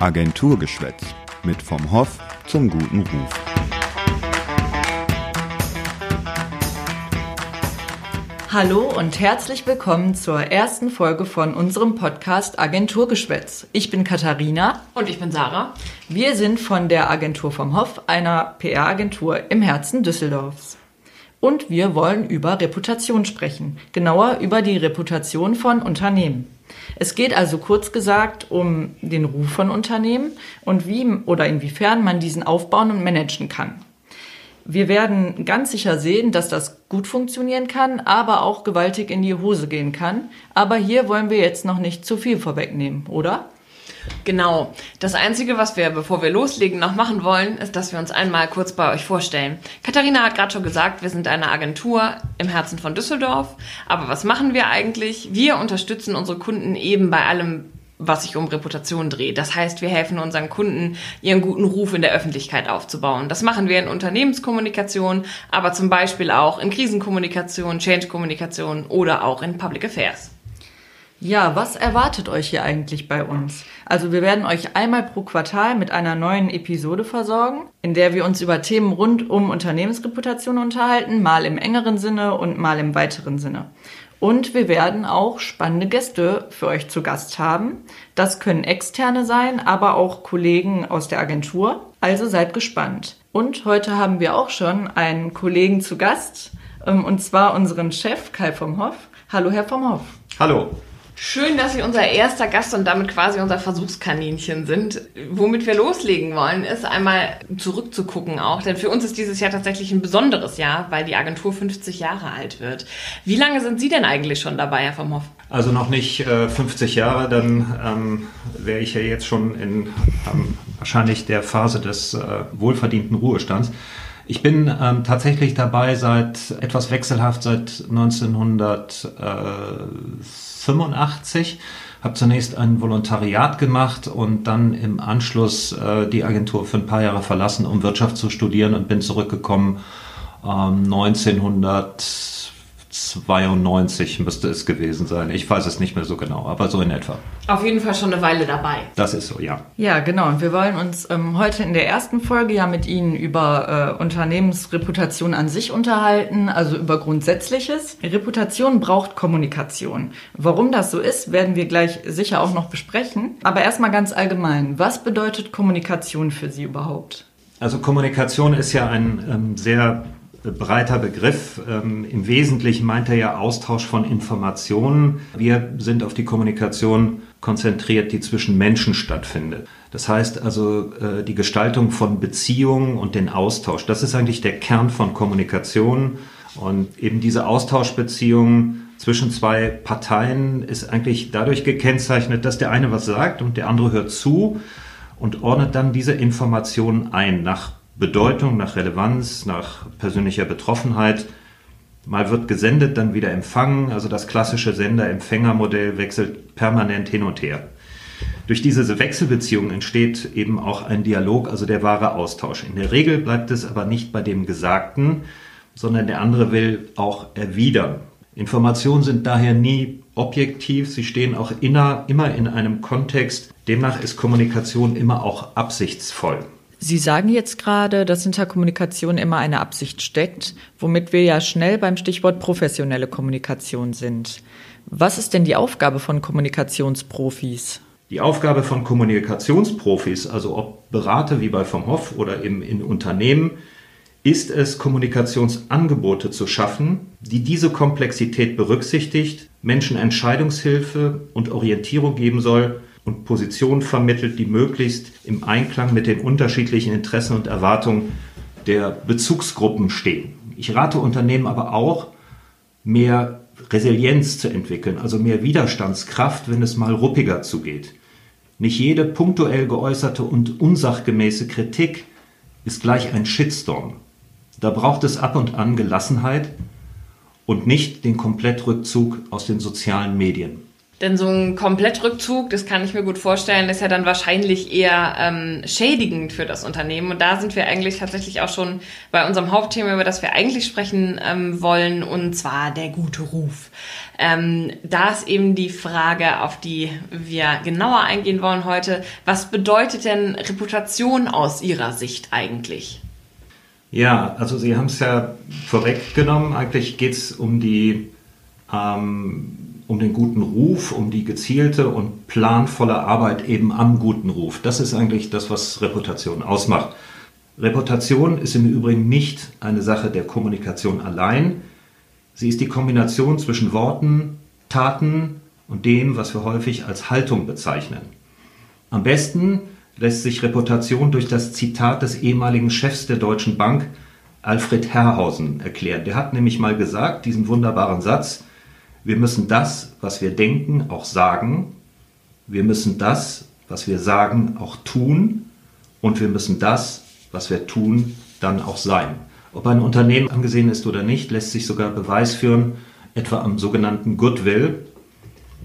Agenturgeschwätz mit vom Hoff zum guten Ruf. Hallo und herzlich willkommen zur ersten Folge von unserem Podcast Agenturgeschwätz. Ich bin Katharina. Und ich bin Sarah. Wir sind von der Agentur vom Hoff, einer PR-Agentur im Herzen Düsseldorfs. Und wir wollen über Reputation sprechen, genauer über die Reputation von Unternehmen. Es geht also kurz gesagt um den Ruf von Unternehmen und wie oder inwiefern man diesen aufbauen und managen kann. Wir werden ganz sicher sehen, dass das gut funktionieren kann, aber auch gewaltig in die Hose gehen kann. Aber hier wollen wir jetzt noch nicht zu viel vorwegnehmen, oder? Genau. Das Einzige, was wir, bevor wir loslegen, noch machen wollen, ist, dass wir uns einmal kurz bei euch vorstellen. Katharina hat gerade schon gesagt, wir sind eine Agentur im Herzen von Düsseldorf. Aber was machen wir eigentlich? Wir unterstützen unsere Kunden eben bei allem, was sich um Reputation dreht. Das heißt, wir helfen unseren Kunden, ihren guten Ruf in der Öffentlichkeit aufzubauen. Das machen wir in Unternehmenskommunikation, aber zum Beispiel auch in Krisenkommunikation, Change-Kommunikation oder auch in Public Affairs. Ja, was erwartet euch hier eigentlich bei uns? Also wir werden euch einmal pro Quartal mit einer neuen Episode versorgen, in der wir uns über Themen rund um Unternehmensreputation unterhalten, mal im engeren Sinne und mal im weiteren Sinne. Und wir werden auch spannende Gäste für euch zu Gast haben. Das können externe sein, aber auch Kollegen aus der Agentur. Also seid gespannt. Und heute haben wir auch schon einen Kollegen zu Gast, ähm, und zwar unseren Chef Kai vom Hoff. Hallo, Herr vom Hoff. Hallo. Schön, dass Sie unser erster Gast und damit quasi unser Versuchskaninchen sind. Womit wir loslegen wollen, ist einmal zurückzugucken auch, denn für uns ist dieses Jahr tatsächlich ein besonderes Jahr, weil die Agentur 50 Jahre alt wird. Wie lange sind Sie denn eigentlich schon dabei, Herr vom Hoff? Also noch nicht äh, 50 Jahre, dann ähm, wäre ich ja jetzt schon in ähm, wahrscheinlich der Phase des äh, wohlverdienten Ruhestands. Ich bin ähm, tatsächlich dabei seit etwas wechselhaft seit 1985. Habe zunächst ein Volontariat gemacht und dann im Anschluss äh, die Agentur für ein paar Jahre verlassen, um Wirtschaft zu studieren und bin zurückgekommen ähm, 1900 92 müsste es gewesen sein. Ich weiß es nicht mehr so genau, aber so in etwa. Auf jeden Fall schon eine Weile dabei. Das ist so, ja. Ja, genau. Und wir wollen uns ähm, heute in der ersten Folge ja mit Ihnen über äh, Unternehmensreputation an sich unterhalten, also über Grundsätzliches. Reputation braucht Kommunikation. Warum das so ist, werden wir gleich sicher auch noch besprechen. Aber erstmal ganz allgemein. Was bedeutet Kommunikation für Sie überhaupt? Also Kommunikation ist ja ein ähm, sehr breiter Begriff. Ähm, Im Wesentlichen meint er ja Austausch von Informationen. Wir sind auf die Kommunikation konzentriert, die zwischen Menschen stattfindet. Das heißt also äh, die Gestaltung von Beziehungen und den Austausch. Das ist eigentlich der Kern von Kommunikation. Und eben diese Austauschbeziehungen zwischen zwei Parteien ist eigentlich dadurch gekennzeichnet, dass der eine was sagt und der andere hört zu und ordnet dann diese Informationen ein nach Bedeutung, nach Relevanz, nach persönlicher Betroffenheit. Mal wird gesendet, dann wieder empfangen. Also das klassische Sender-Empfänger-Modell wechselt permanent hin und her. Durch diese Wechselbeziehung entsteht eben auch ein Dialog, also der wahre Austausch. In der Regel bleibt es aber nicht bei dem Gesagten, sondern der andere will auch erwidern. Informationen sind daher nie objektiv, sie stehen auch immer in einem Kontext. Demnach ist Kommunikation immer auch absichtsvoll. Sie sagen jetzt gerade, dass hinter Kommunikation immer eine Absicht steckt, womit wir ja schnell beim Stichwort professionelle Kommunikation sind. Was ist denn die Aufgabe von Kommunikationsprofis? Die Aufgabe von Kommunikationsprofis, also ob Berater wie bei vom Hoff oder eben in Unternehmen, ist es, Kommunikationsangebote zu schaffen, die diese Komplexität berücksichtigt, Menschen Entscheidungshilfe und Orientierung geben soll und Positionen vermittelt, die möglichst im Einklang mit den unterschiedlichen Interessen und Erwartungen der Bezugsgruppen stehen. Ich rate Unternehmen aber auch, mehr Resilienz zu entwickeln, also mehr Widerstandskraft, wenn es mal ruppiger zugeht. Nicht jede punktuell geäußerte und unsachgemäße Kritik ist gleich ein Shitstorm. Da braucht es ab und an Gelassenheit und nicht den Komplettrückzug aus den sozialen Medien. Denn so ein Komplettrückzug, das kann ich mir gut vorstellen, ist ja dann wahrscheinlich eher ähm, schädigend für das Unternehmen. Und da sind wir eigentlich tatsächlich auch schon bei unserem Hauptthema, über das wir eigentlich sprechen ähm, wollen, und zwar der gute Ruf. Ähm, da ist eben die Frage, auf die wir genauer eingehen wollen heute. Was bedeutet denn Reputation aus Ihrer Sicht eigentlich? Ja, also Sie haben es ja vorweggenommen. Eigentlich geht es um die ähm, um den guten Ruf, um die gezielte und planvolle Arbeit eben am guten Ruf. Das ist eigentlich das, was Reputation ausmacht. Reputation ist im Übrigen nicht eine Sache der Kommunikation allein. Sie ist die Kombination zwischen Worten, Taten und dem, was wir häufig als Haltung bezeichnen. Am besten lässt sich Reputation durch das Zitat des ehemaligen Chefs der Deutschen Bank, Alfred Herrhausen, erklären. Der hat nämlich mal gesagt, diesen wunderbaren Satz, wir müssen das, was wir denken, auch sagen. Wir müssen das, was wir sagen, auch tun. Und wir müssen das, was wir tun, dann auch sein. Ob ein Unternehmen angesehen ist oder nicht, lässt sich sogar Beweis führen, etwa am sogenannten Goodwill.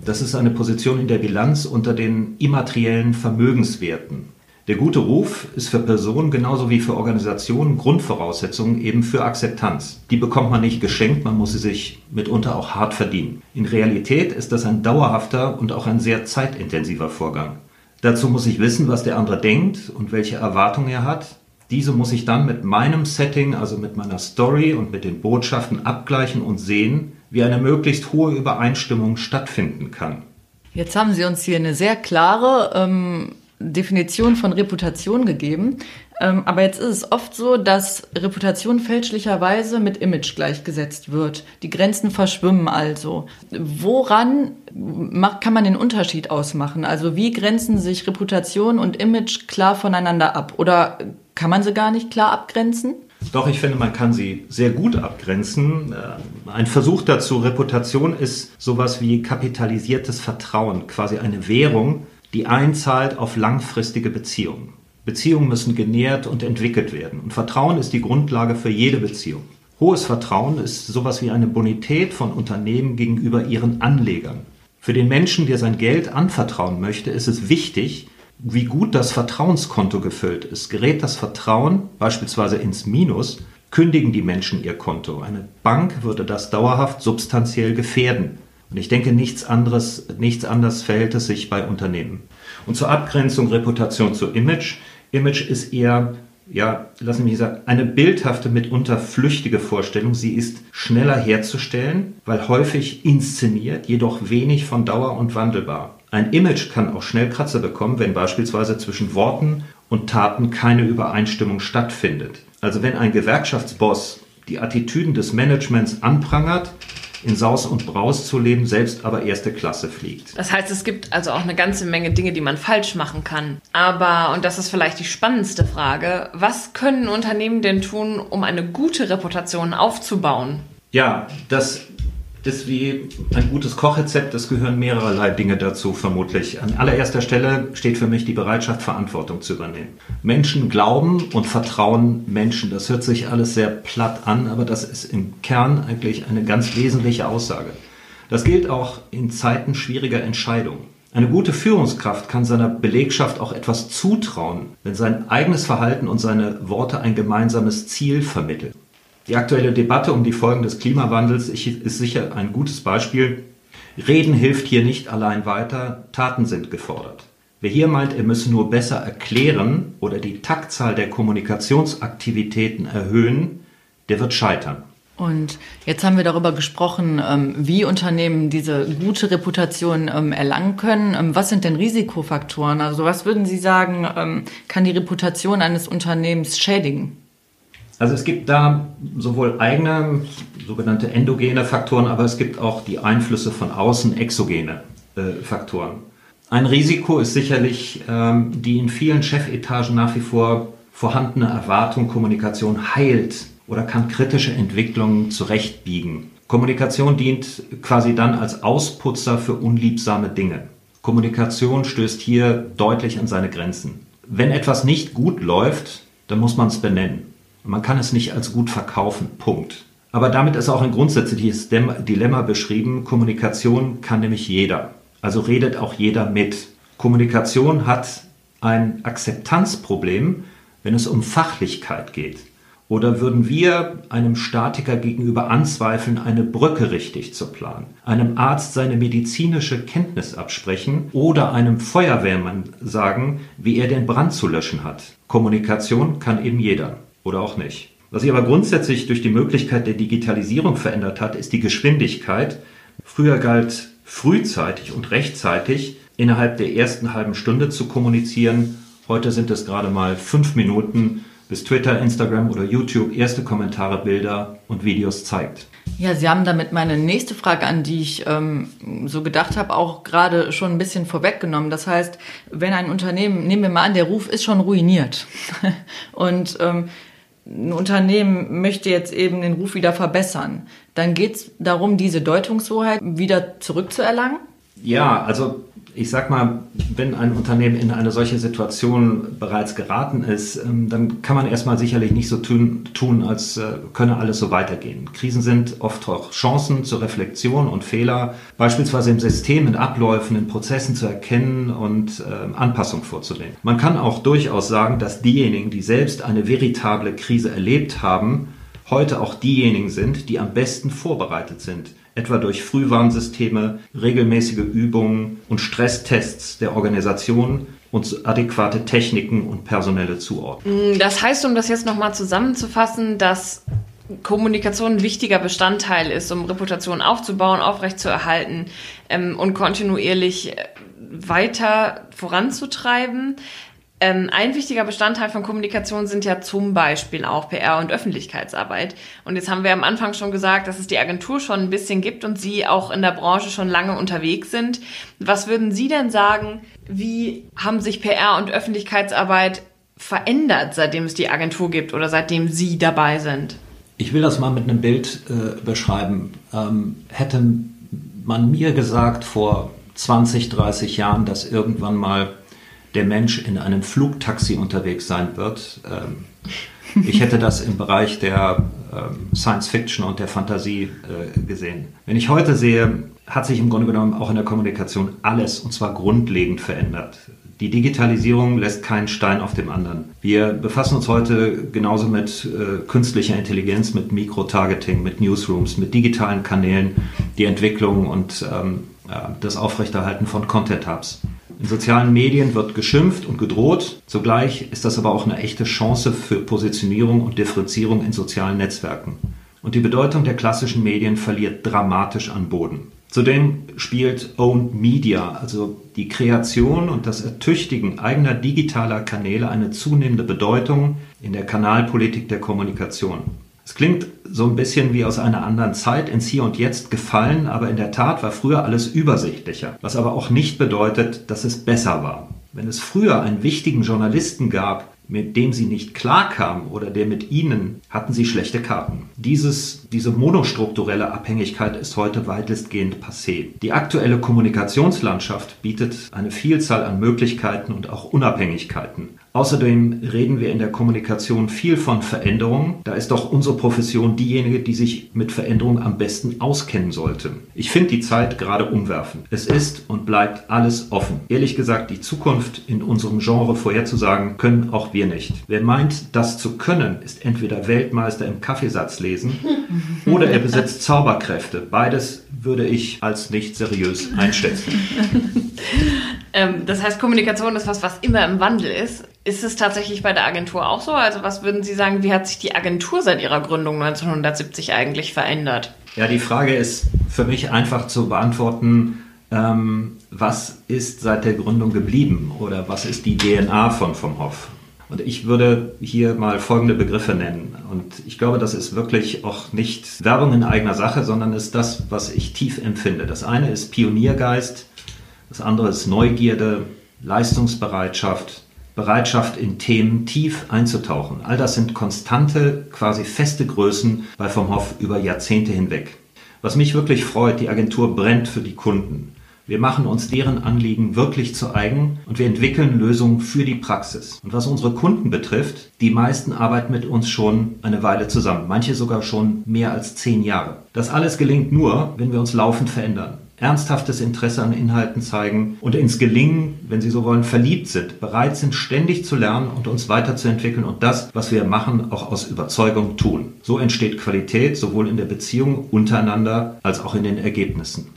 Das ist eine Position in der Bilanz unter den immateriellen Vermögenswerten. Der gute Ruf ist für Personen genauso wie für Organisationen Grundvoraussetzung eben für Akzeptanz. Die bekommt man nicht geschenkt, man muss sie sich mitunter auch hart verdienen. In Realität ist das ein dauerhafter und auch ein sehr zeitintensiver Vorgang. Dazu muss ich wissen, was der andere denkt und welche Erwartungen er hat. Diese muss ich dann mit meinem Setting, also mit meiner Story und mit den Botschaften abgleichen und sehen, wie eine möglichst hohe Übereinstimmung stattfinden kann. Jetzt haben Sie uns hier eine sehr klare ähm Definition von Reputation gegeben. Ähm, aber jetzt ist es oft so, dass Reputation fälschlicherweise mit Image gleichgesetzt wird. Die Grenzen verschwimmen also. Woran kann man den Unterschied ausmachen? Also wie grenzen sich Reputation und Image klar voneinander ab? Oder kann man sie gar nicht klar abgrenzen? Doch, ich finde, man kann sie sehr gut abgrenzen. Äh, ein Versuch dazu, Reputation ist sowas wie kapitalisiertes Vertrauen, quasi eine Währung, die einzahlt auf langfristige Beziehungen. Beziehungen müssen genährt und entwickelt werden. Und Vertrauen ist die Grundlage für jede Beziehung. Hohes Vertrauen ist sowas wie eine Bonität von Unternehmen gegenüber ihren Anlegern. Für den Menschen, der sein Geld anvertrauen möchte, ist es wichtig, wie gut das Vertrauenskonto gefüllt ist. Gerät das Vertrauen beispielsweise ins Minus, kündigen die Menschen ihr Konto. Eine Bank würde das dauerhaft substanziell gefährden. Und ich denke, nichts anderes, nichts anders verhält es sich bei Unternehmen. Und zur Abgrenzung Reputation zu Image. Image ist eher, ja, lassen Sie mich sagen, eine bildhafte, mitunter flüchtige Vorstellung. Sie ist schneller herzustellen, weil häufig inszeniert, jedoch wenig von Dauer und wandelbar. Ein Image kann auch schnell Kratzer bekommen, wenn beispielsweise zwischen Worten und Taten keine Übereinstimmung stattfindet. Also wenn ein Gewerkschaftsboss die Attitüden des Managements anprangert, in Saus und Braus zu leben, selbst aber erste Klasse fliegt. Das heißt, es gibt also auch eine ganze Menge Dinge, die man falsch machen kann. Aber, und das ist vielleicht die spannendste Frage, was können Unternehmen denn tun, um eine gute Reputation aufzubauen? Ja, das ist wie ein gutes Kochrezept. Es gehören mehrerlei Dinge dazu, vermutlich. An allererster Stelle steht für mich die Bereitschaft, Verantwortung zu übernehmen. Menschen glauben und vertrauen Menschen. Das hört sich alles sehr platt an, aber das ist im Kern eigentlich eine ganz wesentliche Aussage. Das gilt auch in Zeiten schwieriger Entscheidungen. Eine gute Führungskraft kann seiner Belegschaft auch etwas zutrauen, wenn sein eigenes Verhalten und seine Worte ein gemeinsames Ziel vermitteln. Die aktuelle Debatte um die Folgen des Klimawandels ist sicher ein gutes Beispiel. Reden hilft hier nicht allein weiter, Taten sind gefordert. Wer hier meint, er müsse nur besser erklären oder die Taktzahl der Kommunikationsaktivitäten erhöhen, der wird scheitern. Und jetzt haben wir darüber gesprochen, ähm, wie Unternehmen diese gute Reputation ähm, erlangen können. Ähm, was sind denn Risikofaktoren? Also was würden Sie sagen, kann die Reputation eines Unternehmens schädigen? Also es gibt da sowohl eigene, sogenannte endogene Faktoren, aber es gibt auch die Einflüsse von außen, exogene äh, Faktoren. Ein Risiko ist sicherlich ähm, die in vielen Chefetagen nach wie vor vorhandene Erwartung, Kommunikation heilt oder kann kritische Entwicklungen zurechtbiegen. Kommunikation dient quasi dann als Ausputzer für unliebsame Dinge. Kommunikation stößt hier deutlich an seine Grenzen. Wenn etwas nicht gut läuft, dann muss man es benennen. Man kann es nicht als gut verkaufen. Punkt. Aber damit ist auch ein grundsätzliches Dilemma beschrieben. Kommunikation kann nämlich jeder. Also redet auch jeder mit. Kommunikation hat ein Akzeptanzproblem, wenn es um Fachlichkeit geht. Oder würden wir einem Statiker gegenüber anzweifeln, eine Brücke richtig zu planen, einem Arzt seine medizinische Kenntnis absprechen oder einem Feuerwehrmann sagen, wie er den Brand zu löschen hat? Kommunikation kann eben jeder oder auch nicht. Was sich aber grundsätzlich durch die Möglichkeit der Digitalisierung verändert hat, ist die Geschwindigkeit. Früher galt frühzeitig und rechtzeitig innerhalb der ersten halben Stunde zu kommunizieren. Heute sind es gerade mal fünf Minuten, bis Twitter, Instagram oder YouTube erste Kommentare, Bilder und Videos zeigt. Ja, Sie haben damit meine nächste Frage, an die ich ähm, so gedacht habe, auch gerade schon ein bisschen vorweggenommen. Das heißt, wenn ein Unternehmen, nehmen wir mal an, der Ruf ist schon ruiniert und ähm, ein Unternehmen möchte jetzt eben den Ruf wieder verbessern, dann geht es darum, diese Deutungshoheit wieder zurückzuerlangen? Ja, also ich sag mal, wenn ein Unternehmen in eine solche Situation bereits geraten ist, ähm, dann kann man erstmal sicherlich nicht so tun, tun, als äh, könne alles so weitergehen. Krisen sind oft auch Chancen zur Reflexion und Fehler, beispielsweise im System, in Abläufen, in Prozessen zu erkennen und äh, Anpassung vorzunehmen. Man kann auch durchaus sagen, dass diejenigen, die selbst eine veritable Krise erlebt haben, heute auch diejenigen sind, die am besten vorbereitet sind etwa durch Frühwarnsysteme, regelmäßige Übungen und Stresstests der Organisation und adäquate Techniken und personelle Zuordnung. Mm, das heißt, um das jetzt nochmal zusammenzufassen, dass Kommunikation ein wichtiger Bestandteil ist, um Reputation aufzubauen, aufrechtzuerhalten ähm, und kontinuierlich äh, weiter voranzutreiben. Ähm, ein wichtiger Bestandteil von Kommunikation sind ja zum Beispiel auch PR und Öffentlichkeitsarbeit. Und jetzt haben wir am Anfang schon gesagt, dass es die Agentur schon ein bisschen gibt und Sie auch in der Branche schon lange unterwegs sind. Was würden Sie denn sagen, wie haben sich PR und Öffentlichkeitsarbeit verändert, seitdem es die Agentur gibt oder seitdem Sie dabei sind? Ich will das mal mit einem Bild äh, beschreiben. Ähm, hätte man mir gesagt vor 20, 30 Jahren, dass irgendwann mal der Mensch in einem Flugtaxi unterwegs sein wird. Ähm, ich hätte das im Bereich der ähm, Science Fiction und der Fantasie äh, gesehen. Wenn ich heute sehe, hat sich im Grunde genommen auch in der Kommunikation alles und zwar grundlegend verändert. Die Digitalisierung lässt keinen Stein auf dem anderen. Wir befassen uns heute genauso mit äh, künstlicher Intelligenz, mit Mikrotargeting, mit Newsrooms, mit digitalen Kanälen, die Entwicklung und ähm, ja, das Aufrechterhalten von Content Hubs. In sozialen Medien wird geschimpft und gedroht. Zugleich ist das aber auch eine echte Chance für Positionierung und Differenzierung in sozialen Netzwerken. Und die Bedeutung der klassischen Medien verliert dramatisch an Boden. Zudem spielt Owned Media, also die Kreation und das Ertüchtigen eigener digitaler Kanäle, eine zunehmende Bedeutung in der Kanalpolitik der Kommunikation. Es klingt so ein bisschen wie aus einer anderen Zeit ins Hier und Jetzt gefallen, aber in der Tat war früher alles übersichtlicher, was aber auch nicht bedeutet, dass es besser war. Wenn es früher einen wichtigen Journalisten gab, mit dem sie nicht klarkamen oder der mit ihnen, hatten sie schlechte Karten. Dieses, diese monostrukturelle Abhängigkeit ist heute weitestgehend passé. Die aktuelle Kommunikationslandschaft bietet eine Vielzahl an Möglichkeiten und auch Unabhängigkeiten. Außerdem reden wir in der Kommunikation viel von Veränderung. Da ist doch unsere Profession diejenige, die sich mit Veränderung am besten auskennen sollte. Ich finde die Zeit gerade umwerfend. Es ist und bleibt alles offen. Ehrlich gesagt, die Zukunft in unserem Genre vorherzusagen, können auch wir nicht. Wer meint, das zu können, ist entweder Weltmeister im Kaffeesatz lesen oder er besitzt Zauberkräfte. Beides würde ich als nicht seriös einschätzen. ähm, das heißt, Kommunikation ist was, was immer im Wandel ist. Ist es tatsächlich bei der Agentur auch so? Also was würden Sie sagen, wie hat sich die Agentur seit ihrer Gründung 1970 eigentlich verändert? Ja, die Frage ist für mich einfach zu beantworten, ähm, was ist seit der Gründung geblieben oder was ist die DNA von vom Hof? Und ich würde hier mal folgende Begriffe nennen. Und ich glaube, das ist wirklich auch nicht Werbung in eigener Sache, sondern ist das, was ich tief empfinde. Das eine ist Pioniergeist, das andere ist Neugierde, Leistungsbereitschaft, Bereitschaft in Themen tief einzutauchen. All das sind konstante, quasi feste Größen bei Vom Hoff über Jahrzehnte hinweg. Was mich wirklich freut, die Agentur brennt für die Kunden. Wir machen uns deren Anliegen wirklich zu eigen und wir entwickeln Lösungen für die Praxis. Und was unsere Kunden betrifft, die meisten arbeiten mit uns schon eine Weile zusammen, manche sogar schon mehr als zehn Jahre. Das alles gelingt nur, wenn wir uns laufend verändern. Ernsthaftes Interesse an Inhalten zeigen und ins Gelingen, wenn Sie so wollen, verliebt sind, bereit sind, ständig zu lernen und uns weiterzuentwickeln und das, was wir machen, auch aus Überzeugung tun. So entsteht Qualität sowohl in der Beziehung untereinander als auch in den Ergebnissen.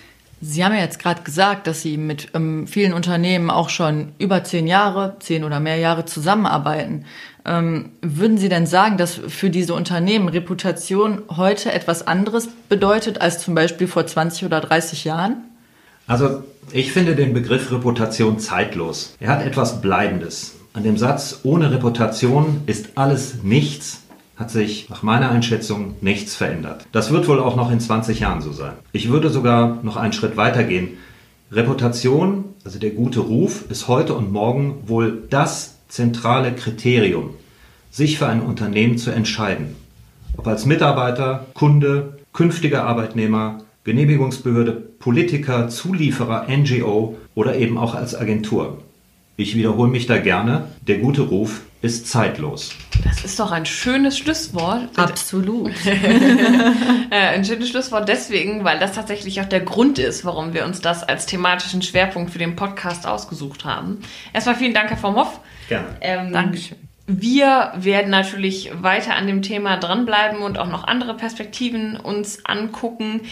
Sie haben ja jetzt gerade gesagt, dass Sie mit ähm, vielen Unternehmen auch schon über zehn Jahre, zehn oder mehr Jahre zusammenarbeiten. Ähm, würden Sie denn sagen, dass für diese Unternehmen Reputation heute etwas anderes bedeutet als zum Beispiel vor 20 oder 30 Jahren? Also ich finde den Begriff Reputation zeitlos. Er hat etwas Bleibendes. An dem Satz, ohne Reputation ist alles nichts, hat sich nach meiner Einschätzung nichts verändert. Das wird wohl auch noch in 20 Jahren so sein. Ich würde sogar noch einen Schritt weiter gehen. Reputation, also der gute Ruf, ist heute und morgen wohl das zentrale Kriterium, sich für ein Unternehmen zu entscheiden. Ob als Mitarbeiter, Kunde, künftiger Arbeitnehmer, Genehmigungsbehörde, Politiker, Zulieferer, NGO oder eben auch als Agentur. Ich wiederhole mich da gerne, der gute Ruf ist zeitlos. Das ist doch ein schönes Schlusswort. Absolut. Äh, ein schönes Schlusswort deswegen, weil das tatsächlich auch der Grund ist, warum wir uns das als thematischen Schwerpunkt für den Podcast ausgesucht haben. Erstmal vielen Dank, Herr vom Hoff. Gerne. Ähm, Dankeschön. Wir werden natürlich weiter an dem Thema dranbleiben und auch noch andere Perspektiven uns angucken.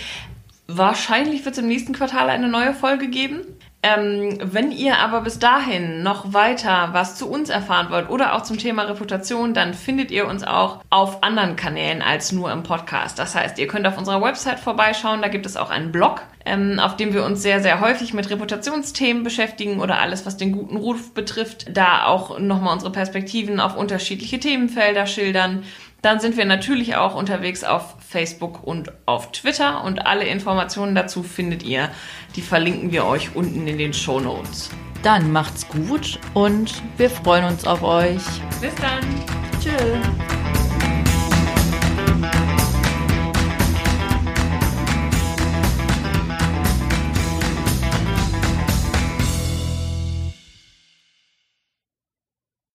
Wahrscheinlich wird es im nächsten Quartal eine neue Folge geben. Ähm, wenn ihr aber bis dahin noch weiter was zu uns erfahren wollt oder auch zum Thema Reputation, dann findet ihr uns auch auf anderen Kanälen als nur im Podcast. Das heißt, ihr könnt auf unserer Website vorbeischauen, da gibt es auch einen Blog, ähm, auf dem wir uns sehr, sehr häufig mit Reputationsthemen beschäftigen oder alles, was den guten Ruf betrifft, da auch nochmal unsere Perspektiven auf unterschiedliche Themenfelder schildern. Dann sind wir natürlich auch unterwegs auf Facebook und auf Twitter und alle Informationen dazu findet ihr. Die verlinken wir euch unten in den Show Notes. Dann macht's gut und wir freuen uns auf euch. Bis dann. Tschüss.